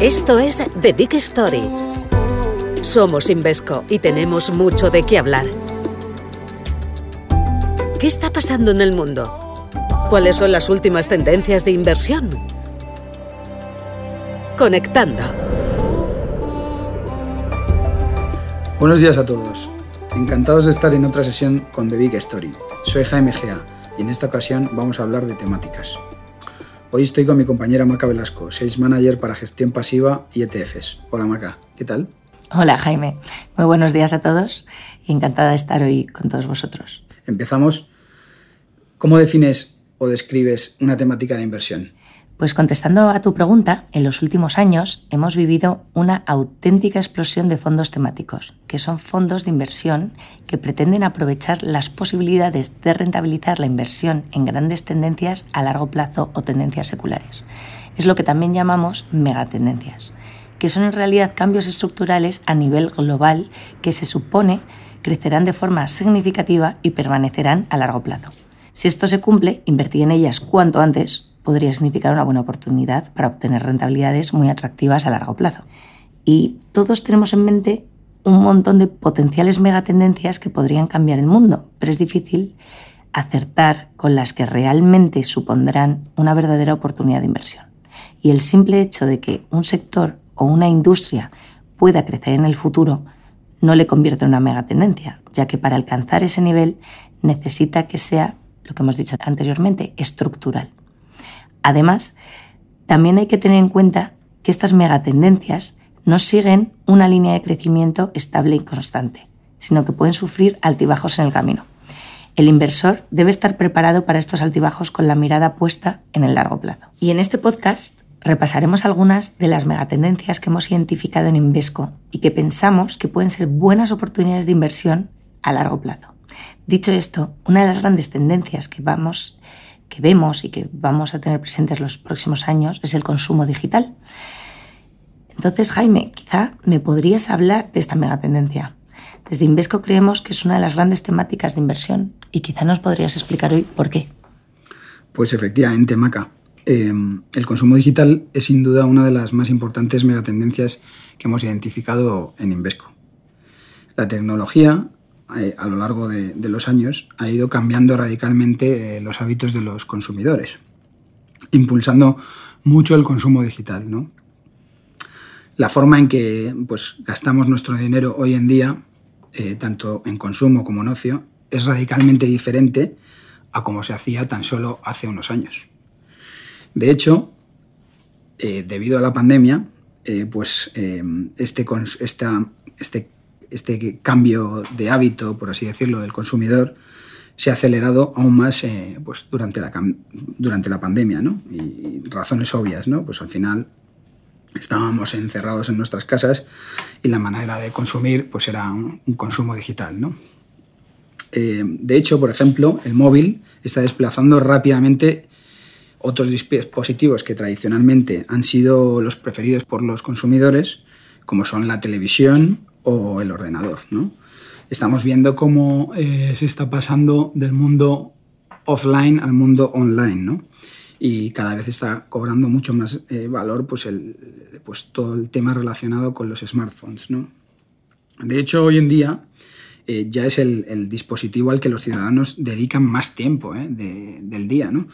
Esto es The Big Story. Somos Invesco y tenemos mucho de qué hablar. ¿Qué está pasando en el mundo? ¿Cuáles son las últimas tendencias de inversión? Conectando. Buenos días a todos. Encantados de estar en otra sesión con The Big Story. Soy Jaime Gea y en esta ocasión vamos a hablar de temáticas. Hoy estoy con mi compañera Maca Velasco, Sales Manager para Gestión Pasiva y ETFs. Hola Maca, ¿qué tal? Hola Jaime, muy buenos días a todos y encantada de estar hoy con todos vosotros. Empezamos. ¿Cómo defines o describes una temática de inversión? Pues contestando a tu pregunta, en los últimos años hemos vivido una auténtica explosión de fondos temáticos, que son fondos de inversión que pretenden aprovechar las posibilidades de rentabilizar la inversión en grandes tendencias a largo plazo o tendencias seculares. Es lo que también llamamos megatendencias, que son en realidad cambios estructurales a nivel global que se supone crecerán de forma significativa y permanecerán a largo plazo. Si esto se cumple, invertir en ellas cuanto antes podría significar una buena oportunidad para obtener rentabilidades muy atractivas a largo plazo. Y todos tenemos en mente un montón de potenciales megatendencias que podrían cambiar el mundo, pero es difícil acertar con las que realmente supondrán una verdadera oportunidad de inversión. Y el simple hecho de que un sector o una industria pueda crecer en el futuro no le convierte en una megatendencia, ya que para alcanzar ese nivel necesita que sea, lo que hemos dicho anteriormente, estructural. Además, también hay que tener en cuenta que estas megatendencias no siguen una línea de crecimiento estable y constante, sino que pueden sufrir altibajos en el camino. El inversor debe estar preparado para estos altibajos con la mirada puesta en el largo plazo. Y en este podcast repasaremos algunas de las megatendencias que hemos identificado en Invesco y que pensamos que pueden ser buenas oportunidades de inversión a largo plazo. Dicho esto, una de las grandes tendencias que vamos vemos y que vamos a tener presentes los próximos años es el consumo digital. Entonces, Jaime, quizá me podrías hablar de esta megatendencia. Desde Invesco creemos que es una de las grandes temáticas de inversión y quizá nos podrías explicar hoy por qué. Pues efectivamente, Maca. Eh, el consumo digital es sin duda una de las más importantes megatendencias que hemos identificado en Invesco. La tecnología eh, a lo largo de, los años ha ido cambiando radicalmente eh, los hábitos de los consumidores, impulsando mucho el consumo digital. ¿no? La forma en que pues, gastamos nuestro dinero hoy en día, eh, tanto en consumo como en ocio, es radicalmente diferente a como se hacía tan solo hace unos años. De hecho, debido a la pandemia, pues este, este este cambio de hábito, por así decirlo, del consumidor se ha acelerado aún más eh, pues durante, la, durante la pandemia, ¿no? Y, razones obvias, ¿no? Pues al final estábamos encerrados en nuestras casas y la manera de consumir pues era un, consumo digital, ¿no? Eh, de hecho, por ejemplo, el móvil está desplazando rápidamente otros dispositivos que tradicionalmente han sido los preferidos por los consumidores, como son la televisión o el ordenador. ¿no? Estamos viendo cómo eh, se está pasando del mundo offline al mundo online, ¿no? Y cada vez está cobrando mucho más eh, valor pues, el, pues todo el tema relacionado con los smartphones, ¿no? De hecho, hoy en día eh, ya es el, dispositivo al que los ciudadanos dedican más tiempo del día, ¿no?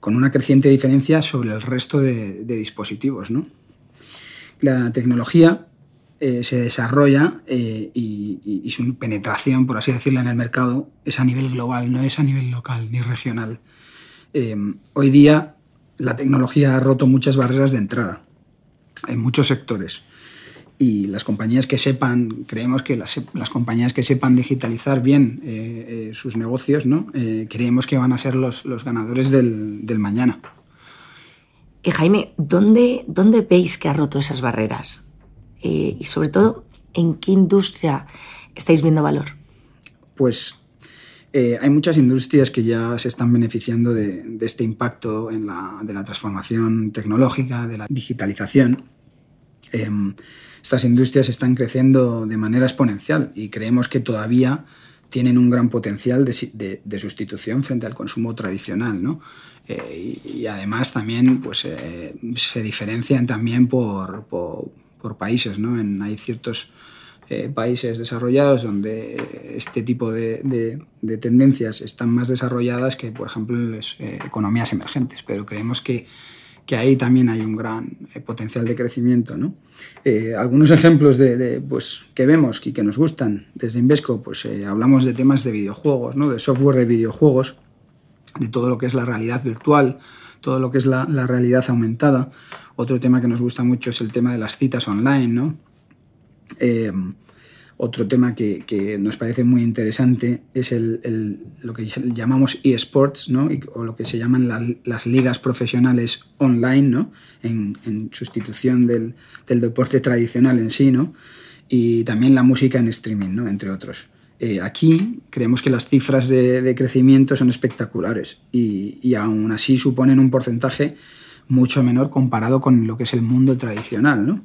Con una creciente diferencia sobre el resto de, de dispositivos, ¿no? La tecnología eh, se desarrolla eh, y, su penetración, por así decirlo, en el mercado es a nivel global, no es a nivel local ni regional. Eh, hoy día la tecnología ha roto muchas barreras de entrada en muchos sectores y las compañías que sepan, creemos que las, compañías que sepan digitalizar bien sus negocios, ¿no? creemos que van a ser los, ganadores del, mañana. Y Jaime, ¿dónde, ¿dónde veis que ha roto esas barreras? Eh, y sobre todo, ¿en qué industria estáis viendo valor? Pues eh, hay muchas industrias que ya se están beneficiando de, este impacto en la, de la transformación tecnológica, de la digitalización. Em, estas industrias están creciendo de manera exponencial y creemos que todavía tienen un gran potencial de, sustitución frente al consumo tradicional, ¿no? Eh, y, además también pues, eh, se diferencian también por, por, países, ¿no? Hay ciertos eh, países desarrollados donde este tipo de, de, tendencias están más desarrolladas que, por ejemplo, en las economías emergentes, pero creemos que que ahí también hay un gran eh, potencial de crecimiento. ¿no? Eh, algunos ejemplos de, pues, que vemos y que nos gustan desde Invesco, pues eh, hablamos de temas de videojuegos, ¿no? de software de videojuegos, de todo lo que es la realidad virtual, todo lo que es la, realidad aumentada. Otro tema que nos gusta mucho es el tema de las citas online, ¿no? Otro tema que, nos parece muy interesante es el, lo que llamamos eSports, ¿no? o lo que se llaman las ligas profesionales online, ¿no? en, sustitución del, deporte tradicional en sí, ¿no? y también la música en streaming, ¿no? entre otros. Eh, aquí creemos que las cifras de, crecimiento son espectaculares y, aún así suponen un porcentaje mucho menor comparado con lo que es el mundo tradicional.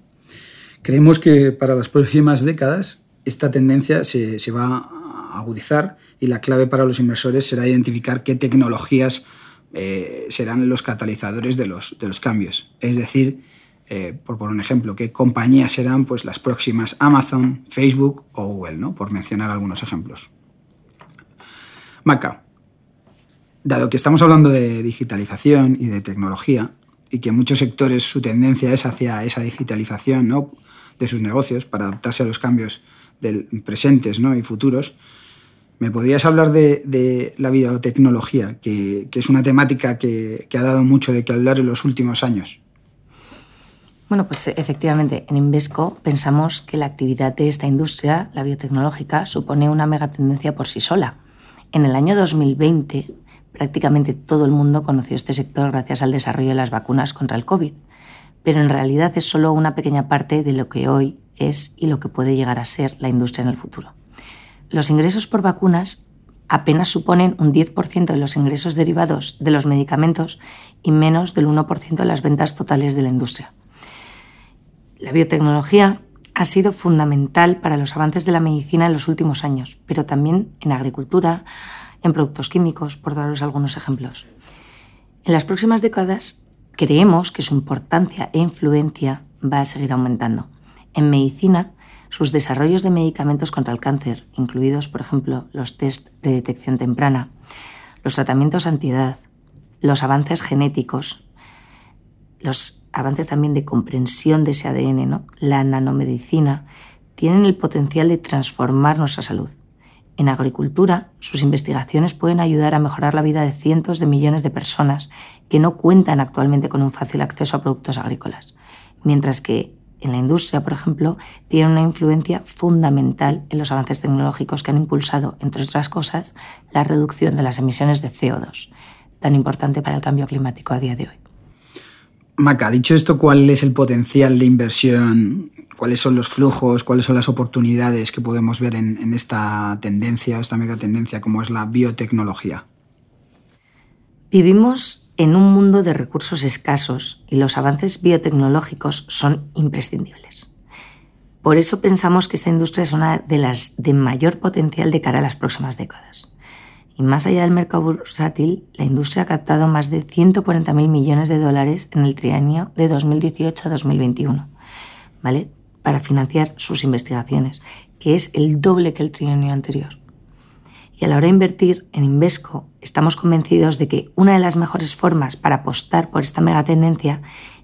Creemos que para las próximas décadas esta tendencia se, va a agudizar y la clave para los inversores será identificar qué tecnologías eh, serán los catalizadores de los, de los cambios. Es decir, eh, por poner un ejemplo, qué compañías serán pues, las próximas Amazon, Facebook o Google, ¿no? por mencionar algunos ejemplos. Maca, dado que estamos hablando de digitalización y de tecnología, y que en muchos sectores su tendencia es hacia esa digitalización ¿no? de sus negocios para adaptarse a los cambios del, presentes ¿no? y futuros, ¿me podrías hablar de, la biotecnología, que, es una temática que, ha dado mucho de qué hablar en los últimos años? Bueno, pues efectivamente, en Invesco pensamos que la actividad de esta industria, la biotecnológica, supone una megatendencia por sí sola. En el año 2020, prácticamente todo el mundo conoció este sector gracias al desarrollo de las vacunas contra el COVID, pero en realidad es solo una pequeña parte de lo que hoy es y lo que puede llegar a ser la industria en el futuro. Los ingresos por vacunas apenas suponen un 10% de los ingresos derivados de los medicamentos y menos del 1% de las ventas totales de la industria. La biotecnología ha sido fundamental para los avances de la medicina en los últimos años, pero también en agricultura, en productos químicos, por daros algunos ejemplos. En las próximas décadas creemos que su importancia e influencia va a seguir aumentando. En medicina, sus desarrollos de medicamentos contra el cáncer, incluidos, por ejemplo, los test de detección temprana, los tratamientos antiedad, los avances genéticos, los avances también de comprensión de ese ADN, la nanomedicina, tienen el potencial de transformar nuestra salud. En agricultura, sus investigaciones pueden ayudar a mejorar la vida de cientos de millones de personas que no cuentan actualmente con un fácil acceso a productos agrícolas, mientras que en la industria, por ejemplo, tiene una influencia fundamental en los avances tecnológicos que han impulsado, entre otras cosas, la reducción de las emisiones de CO2, tan importante para el cambio climático a día de hoy. Maca, dicho esto, ¿cuál es el potencial de inversión? ¿Cuáles son los flujos? ¿Cuáles son las oportunidades que podemos ver en, en esta tendencia, esta megatendencia como es la biotecnología? Vivimos en un mundo de recursos escasos y los avances biotecnológicos son imprescindibles. Por eso pensamos que esta industria es una de las de mayor potencial de cara a las próximas décadas. Y más allá del mercado bursátil, la industria ha captado más de 140.000 millones de dólares en el trienio de 2018 a 2021, ¿vale? Para financiar sus investigaciones, que es el doble que el trienio anterior. Y a la hora de invertir en Invesco, estamos convencidos de que una de las mejores formas para apostar por esta megatendencia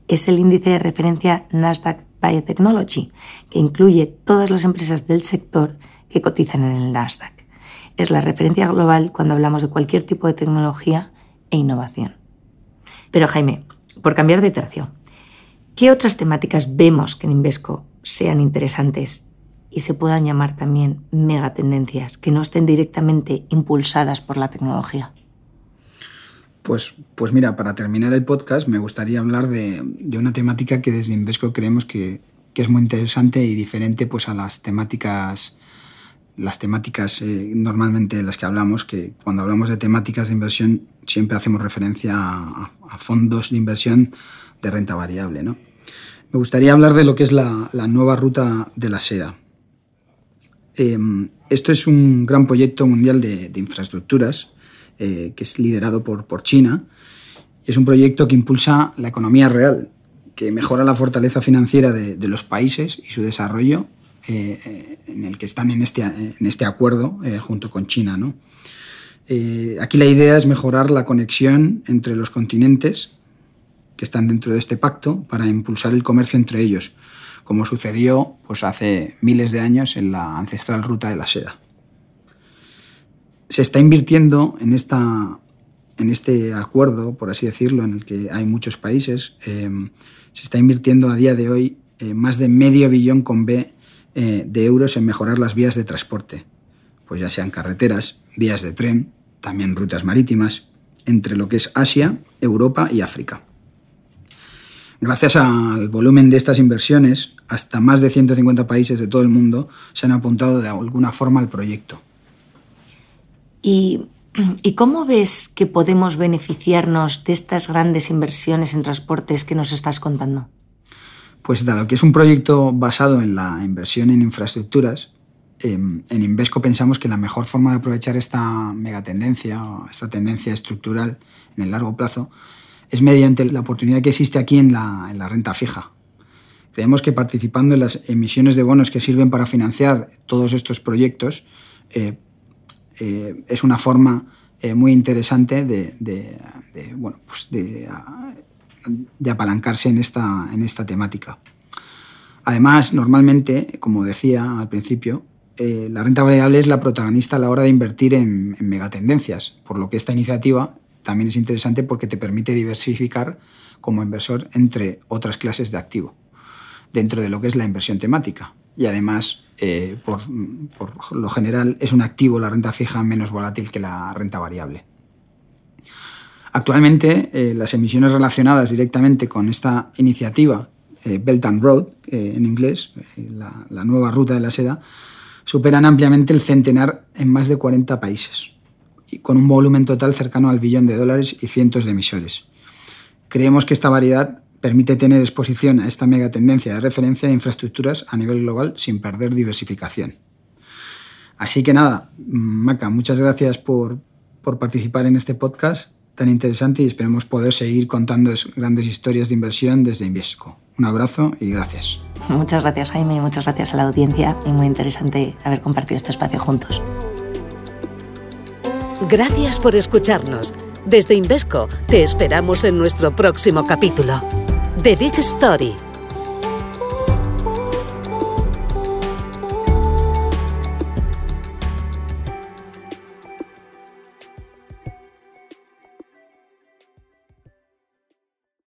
es el índice de referencia Nasdaq Biotechnology, que incluye todas las empresas del sector que cotizan en el Nasdaq. Es la referencia global cuando hablamos de cualquier tipo de tecnología e innovación. Pero Jaime, por cambiar de tercio, ¿qué otras temáticas vemos que en Invesco sean interesantes y se puedan llamar también megatendencias, que no estén directamente impulsadas por la tecnología? Pues, pues mira, para terminar el podcast me gustaría hablar de, una temática que desde Invesco creemos que, es muy interesante y diferente pues, a las temáticas las temáticas eh, normalmente de las que hablamos, que cuando hablamos de temáticas de inversión siempre hacemos referencia a, fondos de inversión de renta variable. ¿no? Me gustaría hablar de lo que es la, nueva ruta de la seda. Em, esto es un gran proyecto mundial de, infraestructuras eh, que es liderado por, por China es un proyecto que impulsa la economía real, que mejora la fortaleza financiera de, los países y su desarrollo eh, en el que están en este, en este acuerdo eh, junto con China. ¿no? aquí la idea es mejorar la conexión entre los continentes que están dentro de este pacto para impulsar el comercio entre ellos, como sucedió pues, hace miles de años en la ancestral ruta de la seda. Se está invirtiendo en, esta, en este acuerdo, por así decirlo, en el que hay muchos países, eh, se está invirtiendo a día de hoy eh, más de medio billón con B eh, de euros en mejorar las vías de transporte, pues ya sean carreteras, vías de tren, también rutas marítimas, entre lo que es Asia, Europa y África. Gracias al volumen de estas inversiones, hasta más de 150 países de todo el mundo se han apuntado de alguna forma al proyecto. ¿Y, cómo ves que podemos beneficiarnos de estas grandes inversiones en transportes que nos estás contando? Pues dado que es un proyecto basado en la inversión en infraestructuras, em, en Invesco pensamos que la mejor forma de aprovechar esta megatendencia, esta tendencia estructural en el largo plazo, es mediante la oportunidad que existe aquí en la, renta fija. Creemos que participando en las emisiones de bonos que sirven para financiar todos estos proyectos eh, eh, es una forma eh, muy interesante de, bueno, pues de, apalancarse en esta, en esta temática. Además, normalmente, como decía al principio, la renta variable es la protagonista a la hora de invertir en, en megatendencias, por lo que esta iniciativa también es interesante porque te permite diversificar como inversor entre otras clases de activo dentro de lo que es la inversión temática. Y además, eh, por, lo general, es un activo la renta fija menos volátil que la renta variable. Actualmente, eh, las emisiones relacionadas directamente con esta iniciativa, eh, Belt and Road, en inglés, la, nueva ruta de la seda, superan ampliamente el centenar en más de 40 países con un volumen total cercano al billón de dólares y cientos de emisores. Creemos que esta variedad permite tener exposición a esta megatendencia de referencia de infraestructuras a nivel global sin perder diversificación. Así que nada, Maca, muchas gracias por, por participar en este podcast tan interesante y esperemos poder seguir contando grandes historias de inversión desde Invesco. Un abrazo y gracias. Muchas gracias Jaime y muchas gracias a la audiencia y muy interesante haber compartido este espacio juntos. Gracias por escucharnos. Desde Invesco te esperamos en nuestro próximo capítulo. The Big Story